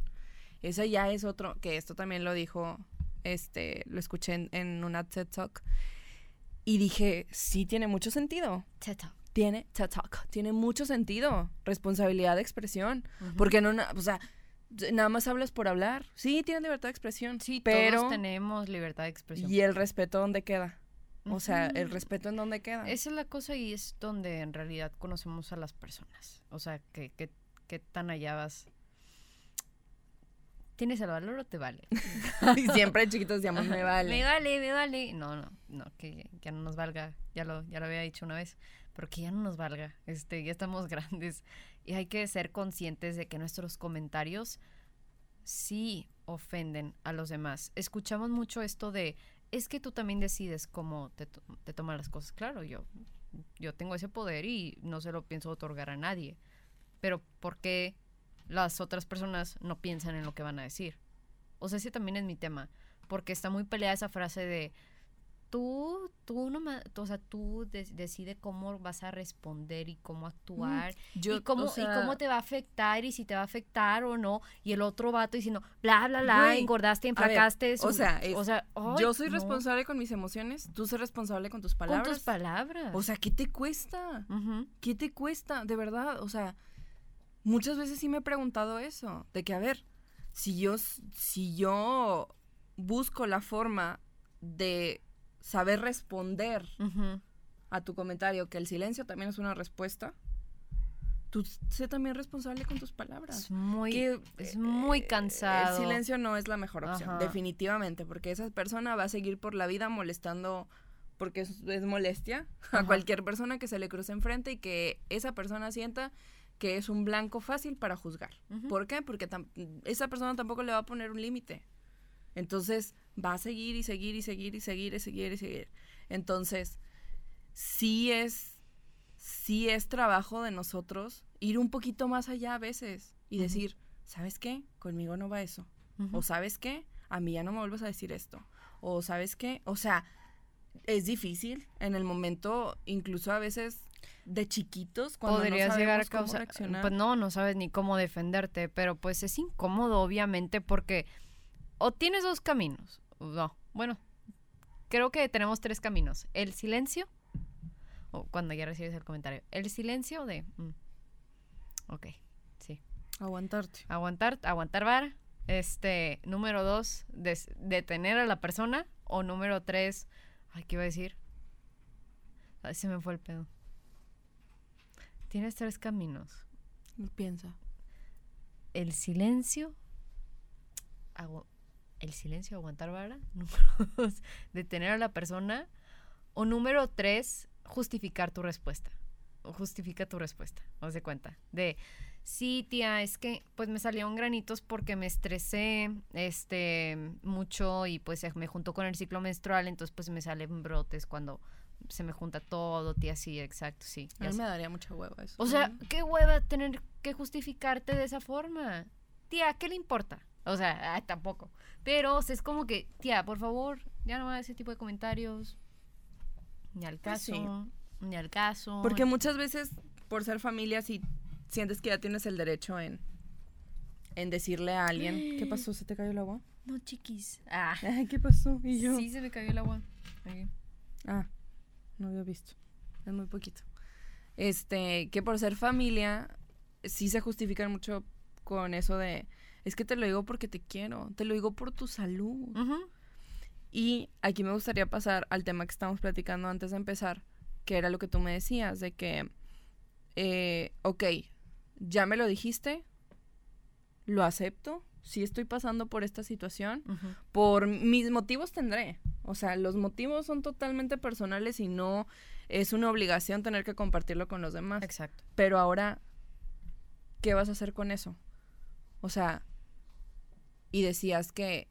Ese ya es otro, que esto también lo dijo, este, lo escuché en, en una TED Talk. Y dije, sí tiene mucho sentido. Teta. Tiene TED Talk, tiene mucho sentido. Responsabilidad de expresión. Porque no, o sea, nada más hablas por hablar. Sí, tienes libertad de expresión. Sí, pero todos tenemos libertad de expresión. ¿y el respeto dónde queda? O sea, el respeto en dónde queda. Esa es la cosa y es donde en realidad conocemos a las personas. O sea, que, que, que tan allá vas. ¿Tienes el valor o te vale? y siempre chiquitos decíamos, me vale. Me vale, me vale. No, no, no, que ya no nos valga. Ya lo, ya lo había dicho una vez. Pero que ya no nos valga. Este, ya estamos grandes. Y hay que ser conscientes de que nuestros comentarios sí ofenden a los demás. Escuchamos mucho esto de es que tú también decides cómo te, te toman las cosas. Claro, yo, yo tengo ese poder y no se lo pienso otorgar a nadie. Pero ¿por qué las otras personas no piensan en lo que van a decir? O sea, ese también es mi tema. Porque está muy peleada esa frase de tú, tú no ma- o sea, tú de- decide cómo vas a responder y cómo actuar Yo, y cómo o sea, y cómo te va a afectar y si te va a afectar o no y el otro vato diciendo bla bla bla engordaste a ver, enflacaste o sea, es- o sea yo soy no, responsable con mis emociones, tú soy responsable con tus palabras. con tus palabras O sea, ¿qué te cuesta? ¿Qué te cuesta? De verdad, o sea, muchas veces sí me he preguntado eso, de que a ver, si yo si yo busco la forma de saber responder a tu comentario, que el silencio también es una respuesta, tú sé también responsable con tus palabras. es muy Que, es muy eh, cansado. El silencio no es la mejor opción, Ajá. definitivamente, porque esa persona va a seguir por la vida molestando, porque es, es molestia a cualquier persona que se le cruce enfrente y que esa persona sienta que es un blanco fácil para juzgar. ¿Por qué? Porque esa persona tampoco le va a poner un límite. Entonces va a seguir y seguir y seguir y seguir y seguir y seguir. Entonces, sí es, sí es trabajo de nosotros ir un poquito más allá a veces y decir, ¿sabes qué? Conmigo no va eso. O ¿sabes qué? A mí ya no me vuelvas a decir esto. O ¿sabes qué? O sea, es difícil en el momento, incluso a veces de chiquitos, cuando podrías no llegar a causar reaccionar. pues no no sabes ni cómo defenderte pero pues es incómodo obviamente porque o tienes dos caminos no bueno creo que tenemos tres caminos. El silencio o cuando ya recibes el comentario el silencio de mm, ok sí. Aguantarte. aguantar aguantar vara este número dos des- detener a la persona o número tres ay qué iba a decir Ay, se me fue el pedo. Tienes tres caminos. Piensa. el silencio agu- el silencio aguantar vara número dos detener a la persona o número tres justificar tu respuesta o justifica tu respuesta haz de cuenta de sí tía es que pues me salieron granitos porque me estresé este mucho y pues me juntó con el ciclo menstrual entonces pues me salen brotes cuando se me junta todo tía sí exacto sí A mí me daría mucha hueva eso. O sea, qué hueva tener que justificarte de esa forma. Tía, ¿qué le importa? O sea, ay, tampoco. Pero o sea, es como que, tía, por favor, ya no hagas ese tipo de comentarios. Ni al Pues caso. sí. Ni al caso. Porque muchas veces, por ser familia, si sientes que ya tienes el derecho en, en decirle a alguien, ¿qué pasó? ¿Se te cayó el agua? No, chiquis. Ah. ¿qué pasó? Y yo, Sí, se me cayó el agua. Ah, no había visto. Es muy poquito. Este, que por ser familia, sí se justifican mucho con eso de, es que te lo digo porque te quiero, te lo digo por tu salud. Y aquí me gustaría pasar al tema que estábamos platicando antes de empezar, que era lo que tú me decías, de que, eh, ok, ya me lo dijiste, lo acepto, sí estoy pasando por esta situación, por mis motivos tendré. O sea, los motivos son totalmente personales y no es una obligación tener que compartirlo con los demás. Exacto. Pero ahora, ¿qué vas a hacer con eso? O sea, y decías que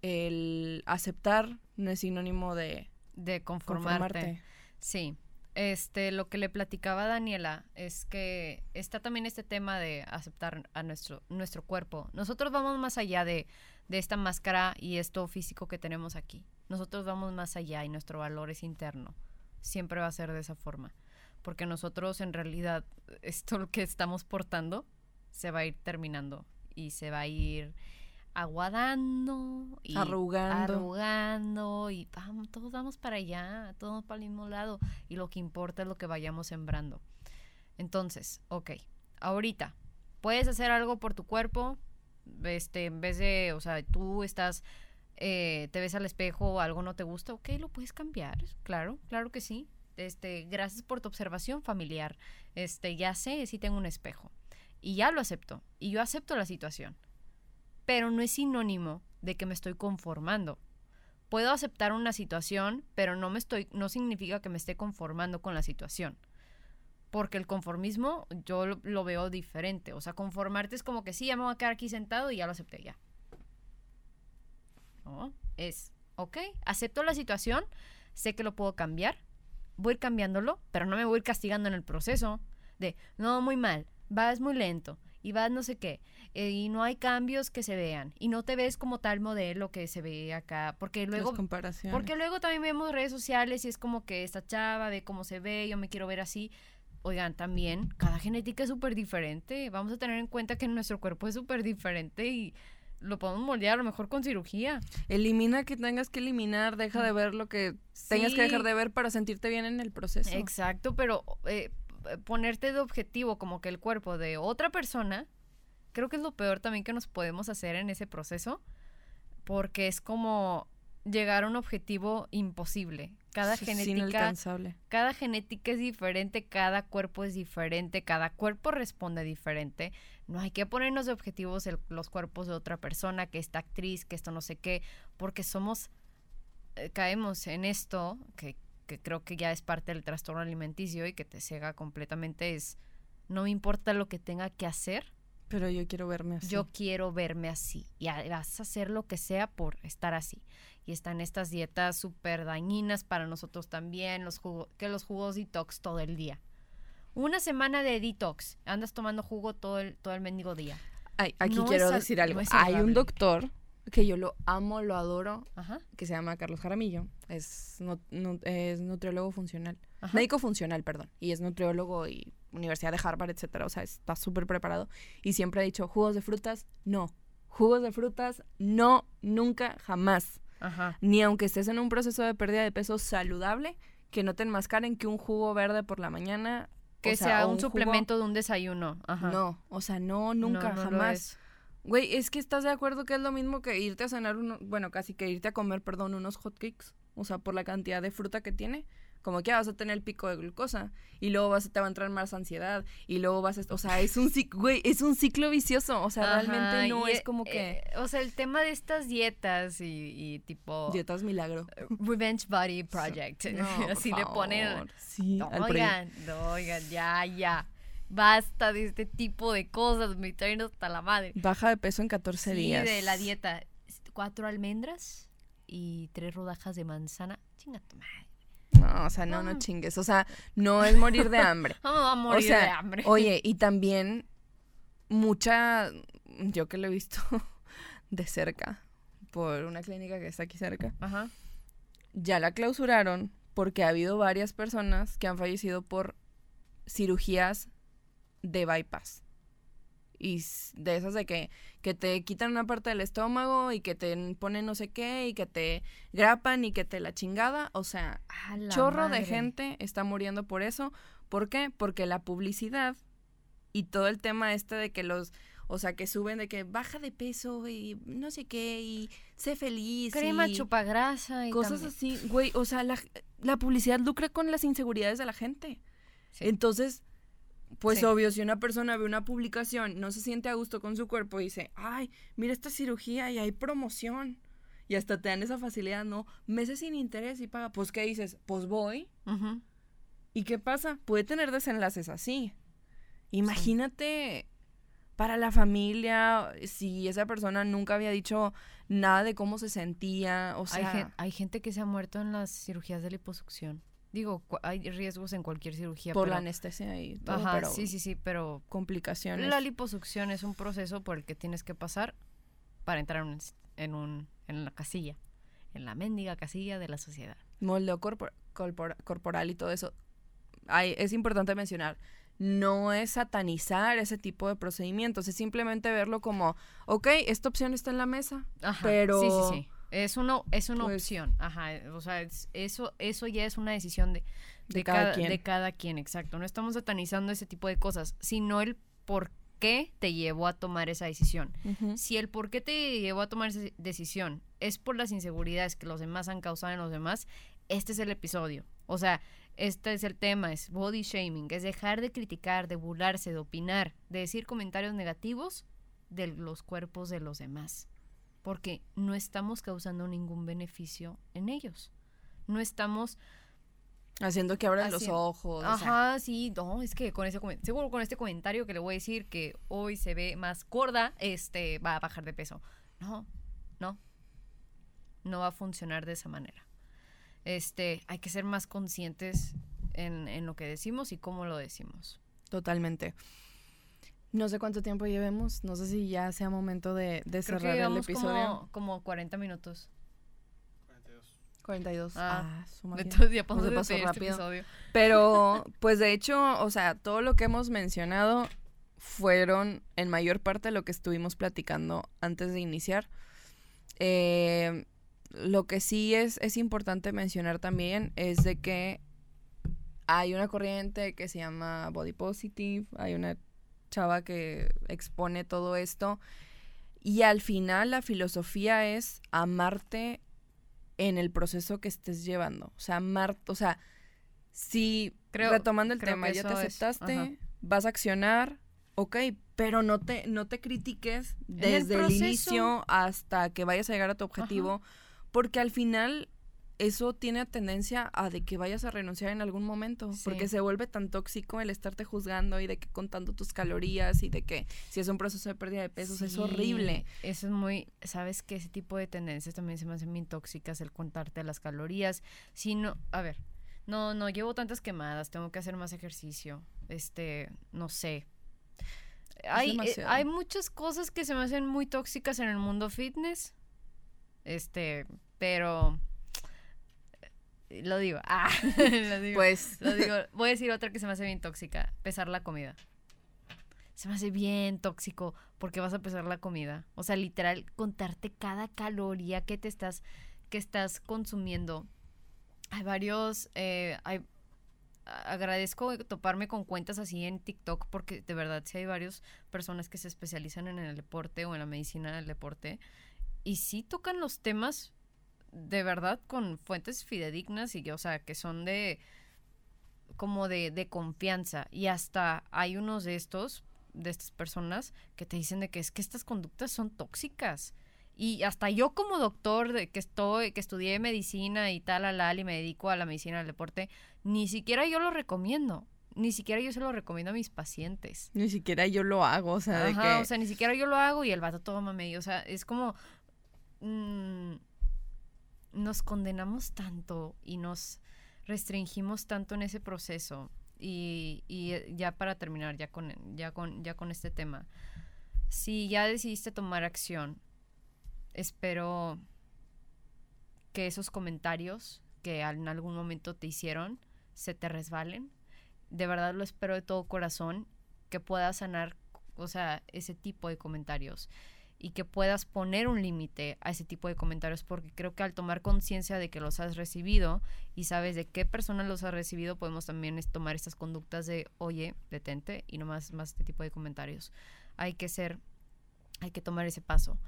el aceptar no es sinónimo de De conformarte. conformarte. Sí. Este, lo que le platicaba a Daniela es que está también este tema de aceptar a nuestro, nuestro cuerpo. Nosotros vamos más allá de, de esta máscara y esto físico que tenemos aquí. nosotros vamos más allá y nuestro valor es interno. Siempre va a ser de esa forma. Porque nosotros en realidad esto lo que estamos portando se va a ir terminando y se va a ir aguadando y Arrugando. arrugando y vamos, todos vamos para allá, todos para el mismo lado y lo que importa es lo que vayamos sembrando. Entonces, ok, ahorita puedes hacer algo por tu cuerpo, este, en vez de, o sea, tú estás, eh, te ves al espejo, algo no te gusta, ok, lo puedes cambiar, claro, claro que sí. Este, gracias por tu observación familiar. Este, ya sé si tengo un espejo y ya lo acepto y yo acepto la situación. Pero no es sinónimo de que me estoy conformando. Puedo aceptar una situación, pero no me estoy no significa que me esté conformando con la situación. Porque el conformismo yo lo, veo diferente. O sea, conformarte es como que sí, ya me voy a quedar aquí sentado y ya lo acepté ya. No, es, ok, acepto la situación, sé que lo puedo cambiar, voy a ir cambiándolo, pero no me voy a ir castigando en el proceso de, no, muy mal, vas muy lento y vas no sé qué, eh, y no hay cambios que se vean, y no te ves como tal modelo que se ve acá, porque luego... Porque luego también vemos redes sociales y es como que esta chava ve cómo se ve, yo me quiero ver así. Oigan, también cada genética es súper diferente. Vamos a tener en cuenta que nuestro cuerpo es súper diferente y lo podemos moldear a lo mejor con cirugía. Elimina que tengas que eliminar, deja de ver lo que tengas que dejar de ver para sentirte bien en el proceso. Exacto, pero eh, ponerte de objetivo como que el cuerpo de otra persona, creo que es lo peor también que nos podemos hacer en ese proceso, porque es como llegar a un objetivo imposible. Cada Es genética cada genética es diferente, cada cuerpo es diferente, cada cuerpo responde diferente. No hay que ponernos de objetivos el- los cuerpos de otra persona, que esta actriz, que esto no sé qué, porque somos, eh, caemos en esto, que, que creo que ya es parte del trastorno alimenticio y que te cega completamente, es, no me importa lo que tenga que hacer, Pero yo quiero verme así. yo quiero verme así y vas a hacer lo que sea por estar así. Y están estas dietas súper dañinas para nosotros también, los jugos, que los jugos detox todo el día. Una semana de detox, andas tomando jugo todo el, todo el mendigo día. Ay, aquí No quiero decir algo. no Hay un doctor que yo lo amo, lo adoro, Ajá, que se llama Carlos Jaramillo. Es, nu- es nutriólogo funcional. ajá. Médico funcional, perdón. Y es nutriólogo y Universidad de Harvard, etcétera. O sea, está súper preparado. Y siempre ha dicho, jugos de frutas, no. Jugos de frutas, no, nunca, jamás. Ajá. Ni aunque estés en un proceso de pérdida de peso saludable, que no te enmascaren que un jugo verde por la mañana. Que o sea, un, jugo- suplemento de un desayuno. Ajá. No, o sea, no, nunca, No, no lo jamás. Güey, es que estás de acuerdo que es lo mismo que irte a cenar, uno, bueno, casi que irte a comer, perdón, unos hotcakes. O sea, por la cantidad de fruta que tiene. Como que vas a tener el pico de glucosa. Y luego vas, te va a entrar más ansiedad. Y luego vas a... O sea, es un ciclo, güey, es un ciclo vicioso. O sea, Ajá, realmente no es como que... eh, o sea, el tema de estas dietas y, y tipo... Dietas milagro. Revenge Body Project. No, Así le ponen Sí, No, oigan, no, oigan, ya, ya. Basta de este tipo de cosas, me traen hasta la madre. Baja de peso en 14 Sí, días. de la dieta. Cuatro almendras y tres rodajas de manzana. Chinga tu madre. No, o sea, no, no Mm. chingues. O sea, no es morir de hambre. A morir o sea, de hambre. Oye, y también mucha, yo que lo he visto de cerca, por una clínica que está aquí cerca, Ajá. ya la clausuraron porque ha habido varias personas que han fallecido por cirugías de bypass. Y de esas de que, que te quitan una parte del estómago y que te ponen no sé qué y que te grapan y que te la chingada. O sea, chorro madre. de gente está muriendo por eso. ¿Por qué? Porque la publicidad y todo el tema este de que los, o sea, que suben de que baja de peso y no sé qué y sé feliz. Crema y chupagrasa y cosas también- así, güey, o sea, la, la publicidad lucra con las inseguridades de la gente. Sí. Entonces, pues Sí. obvio, si una persona ve una publicación, no se siente a gusto con su cuerpo dice, ay, mira esta cirugía y hay promoción. Y hasta te dan esa facilidad, ¿no? Meses sin interés y paga. Pues, ¿qué dices? Pues voy. ¿Y qué pasa? Puede tener desenlaces así. Imagínate para la familia, si esa persona nunca había dicho nada de cómo se sentía, o hay, sea, gen- hay gente que se ha muerto en las cirugías de liposucción. Digo, hay riesgos en cualquier cirugía. por la pero- anestesia y todo, Ajá, pero sí, sí, sí, pero complicaciones. La liposucción es un proceso por el que tienes que pasar para entrar en un, en, un- en la casilla. en la mendiga casilla de la sociedad. Moldeo corpor- corpor- corporal y todo eso. Hay- es importante mencionar, no es satanizar ese tipo de procedimientos, es simplemente verlo como, ok, esta opción está en la mesa, Ajá, Pero, Sí, sí, sí. Es una, es una pues- opción. Ajá. O sea, es- eso, eso ya es una decisión de, De de, cada cada, quien. de cada quien, exacto. No estamos satanizando ese tipo de cosas, sino el por qué te llevó a tomar esa decisión. Si el por qué te llevó a tomar esa decisión es por las inseguridades que los demás han causado en los demás, este es el episodio. O sea, este es el tema, es body shaming, es dejar de criticar, de burlarse, de opinar, de decir comentarios negativos de los cuerpos de los demás. Porque no estamos causando ningún beneficio en ellos. No estamos haciendo que abran los ojos. o sea, Ajá, sí, no, es que con ese seguro con este comentario que le voy a decir que hoy se ve más gorda, este va a bajar de peso. No, no. No va a funcionar de esa manera. Este, hay que ser más conscientes en, en lo que decimos y cómo lo decimos. totalmente. No sé cuánto tiempo llevemos, no sé si ya sea momento de, de Creo que cerrar el episodio. como, como 40 minutos. 42. 42. Ah, Ah. Entonces ya pasó este rápido. episodio. Pero, pues de hecho, o sea, todo lo que hemos mencionado fueron en mayor parte lo que estuvimos platicando antes de iniciar. Eh, lo que sí es, es importante mencionar también es de que hay una corriente que se llama Body Positive, hay una chava que expone todo esto. Y al final la filosofía es amarte en el proceso que estés llevando, o sea, amar, o sea, si Creo- retomando el creo tema, ya te es, aceptaste, vas a accionar, ok, pero no te, no te critiques desde el, inicio hasta que vayas a llegar a tu objetivo, porque al final eso tiene tendencia a de que vayas a renunciar en algún momento, porque se vuelve tan tóxico el estarte juzgando y de que contando tus calorías y de que si es un proceso de pérdida de peso, es horrible. Eso es muy, sabes que ese tipo de tendencias también se me hacen bien tóxicas, el contarte las calorías. Si no, a ver, no, no llevo tantas quemadas, tengo que hacer más ejercicio. Este, no sé. Hay, eh, hay muchas cosas que se me hacen muy tóxicas en el mundo fitness. Este, pero lo digo. Ah, lo digo. Pues Lo digo, voy a decir otra que se me hace bien tóxica, pesar la comida. Se me hace bien tóxico porque vas a pesar la comida. O sea, literal, contarte cada caloría que te estás, que estás consumiendo. Hay varios, eh, hay, agradezco toparme con cuentas así en TikTok porque de verdad sí hay varias personas que se especializan en el deporte o en la medicina del deporte y sí tocan los temas de verdad con fuentes fidedignas y o sea que son de como de, de confianza y hasta hay unos de estos de estas personas que te dicen de que es que estas conductas son tóxicas y hasta yo como doctor de que estoy que estudié medicina y tal al y me dedico a la medicina del deporte ni siquiera yo lo recomiendo ni siquiera yo se lo recomiendo a mis pacientes ni siquiera yo lo hago, o sea, de que o sea, ni siquiera yo lo hago y el vato todo mame. O sea, es como. mm, nos condenamos tanto y nos restringimos tanto en ese proceso. Y, y, eh, ya para terminar, ya con, ya, con, ya con este tema. Si ya decidiste tomar acción, espero que esos comentarios que en algún momento te hicieron se te resbalen. De verdad lo espero de todo corazón que puedas sanar, o sea, ese tipo de comentarios y que puedas poner un límite a ese tipo de comentarios porque creo que al tomar conciencia de que los has recibido y sabes de qué persona los has recibido, podemos también tomar estas conductas de, oye, detente y no más, este tipo de comentarios. Hay que ser, hay que tomar ese paso.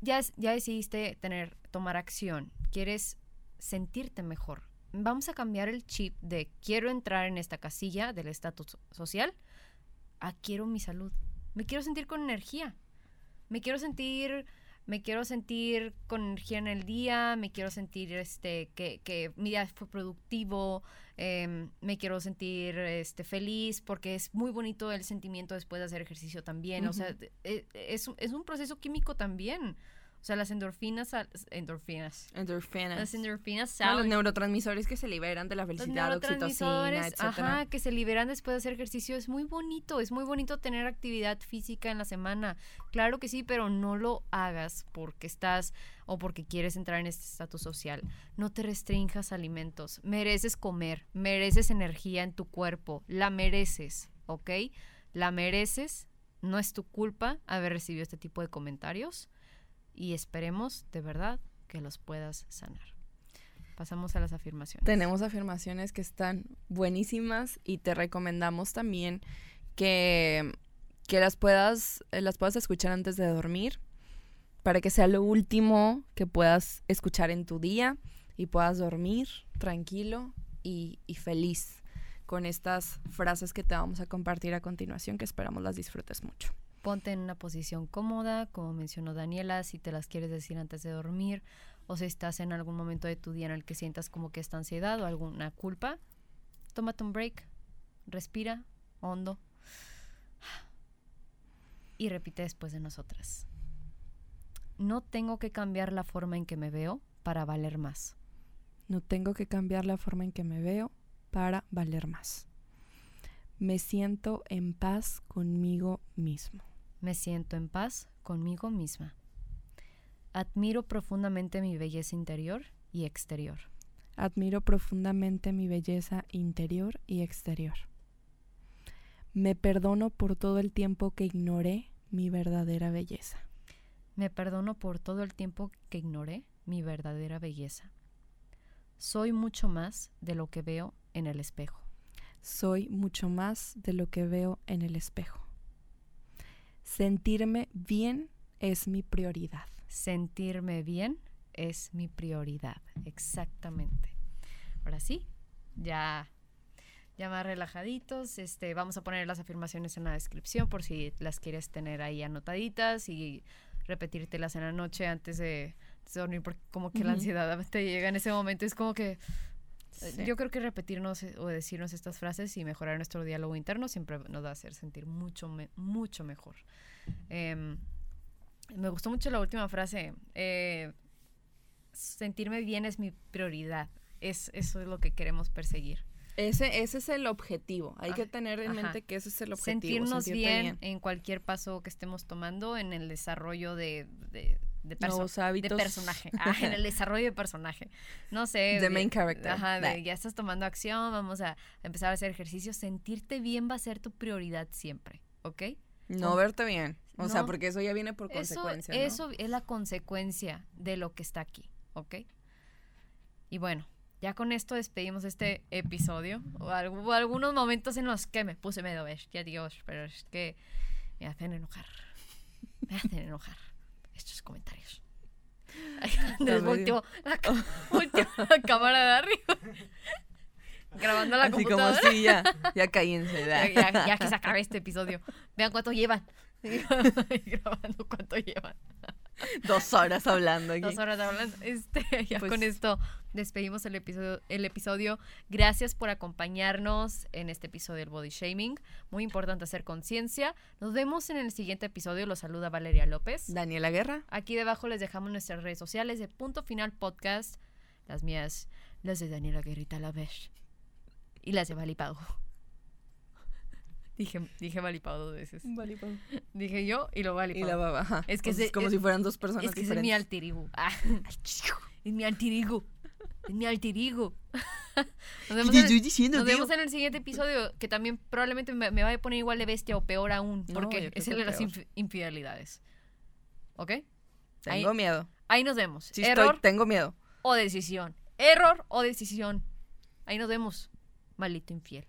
Ya, ya decidiste tener, tomar acción, quieres sentirte mejor. Vamos a cambiar el chip de quiero entrar en esta casilla del estatus social a quiero mi salud. Me quiero sentir con energía. Me quiero sentir, me quiero sentir con energía en el día, me quiero sentir este que, que mi día fue productivo, em, me quiero sentir este feliz, porque es muy bonito el sentimiento después de hacer ejercicio también. O sea, e- es, es un proceso químico también. O sea, las endorfinas, endorfinas. Endorfinas. Las endorfinas No, los salen. neurotransmisores que se liberan de la Los felicidad, oxitocina, etcétera. ajá, que se liberan después de hacer ejercicio. Es muy bonito, es muy bonito tener actividad física en la semana. Claro que sí, pero no lo hagas porque estás o porque quieres entrar en este estatus social. No te restrinjas alimentos. Mereces comer, mereces energía en tu cuerpo. La mereces, ¿ok? La mereces. No es tu culpa haber recibido este tipo de comentarios y esperemos de verdad que los puedas sanar. Pasamos a las afirmaciones. Tenemos afirmaciones que están buenísimas y te recomendamos también que, que las puedas eh, las puedas escuchar antes de dormir para que sea lo último que puedas escuchar en tu día y puedas dormir tranquilo y, feliz con estas frases que te vamos a compartir a continuación que esperamos las disfrutes mucho. Ponte en una posición cómoda, como mencionó Daniela, si te las quieres decir antes de dormir o si estás en algún momento de tu día en el que sientas como que esta ansiedad o alguna culpa, tómate un break, respira hondo y repite después de nosotras. No tengo que cambiar la forma en que me veo para valer más. No tengo que cambiar la forma en que me veo para valer más. Me siento en paz conmigo mismo. Me siento en paz conmigo misma. Admiro profundamente mi belleza interior y exterior. Admiro profundamente mi belleza interior y exterior. Me perdono por todo el tiempo que ignoré mi verdadera belleza. Me perdono por todo el tiempo que ignoré mi verdadera belleza. Soy mucho más de lo que veo en el espejo. Soy mucho más de lo que veo en el espejo. Sentirme bien es mi prioridad. Sentirme bien es mi prioridad. Exactamente. Ahora sí, ya, ya más relajaditos. Este, vamos a poner las afirmaciones en la descripción por si las quieres tener ahí anotaditas y repetírtelas en la noche antes de, de dormir, porque como que la ansiedad te llega en ese momento. Es como que Sí. Yo creo que repetirnos eh, o decirnos estas frases y mejorar nuestro diálogo interno siempre nos va a hacer sentir mucho, me- mucho mejor. Em, me gustó mucho la última frase. eh, sentirme bien es mi prioridad. Es, eso es lo que queremos perseguir. Ese, ese es el objetivo. Hay Ah, que tener en ajá. mente que ese es el objetivo. Sentirnos sentirte bien, en cualquier paso que estemos tomando en el desarrollo de, de, de Nuevos de personaje. Ah, en el desarrollo de personaje. No sé. The de- main character. Ajá, de ya estás tomando acción, vamos a empezar a hacer ejercicio. Sentirte bien va a ser tu prioridad siempre, ¿ok? No verte bien. O sea, porque eso ya viene por Eso, consecuencia. ¿no? eso es la consecuencia de lo que está aquí, ¿ok? Y bueno, ya con esto despedimos este episodio. O algunos momentos en los que me puse medio bestia, Dios, pero es que me hacen enojar. Me hacen enojar estos comentarios. Medio- volteó la, volteó la cámara de arriba. Grabando la Así como computadora. si ya, ya cállense. Ya, ya- ya que se acabe este episodio. Vean cuánto llevan. Grabando cuánto llevan. Dos horas hablando aquí. Dos horas hablando. Este, ya Pues- con esto despedimos el episodio, el episodio. Gracias por acompañarnos en este episodio del Body Shaming. Muy importante hacer conciencia. Nos vemos en el siguiente episodio. Los saluda Valeria López. Daniela Guerra. Aquí debajo les dejamos nuestras redes sociales de Punto Final Podcast. Las mías, las de Daniela Guerrita Lavesh. Y las de Valipao. Dije, dije Valipao dos veces. Dije yo y lo Valipao. Y la baba. ajá. Es que es como es- si fueran dos personas Es que ese es mi diferentes. alter ego. Ah. Es mi alter ego. Es mi alter ego. Nos vemos, ¿Qué te en, estoy diciendo, nos vemos en el siguiente episodio, que también probablemente me, me vaya a poner igual de bestia o peor aún, porque es el de las infidelidades. ¿Ok? Tengo Ahí- miedo. Ahí nos vemos. Sí Error estoy, tengo miedo. o decisión. Error o decisión. Ahí nos vemos. Maldito infiel.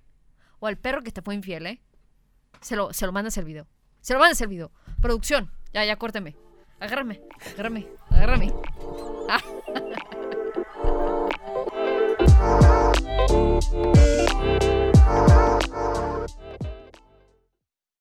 O al perro que te fue infiel, ¿eh? Se lo, se lo mandas el video. Se lo mandas el video. Producción, ya, ya, córteme. Agárrame, agárrame, agárrame. Ah.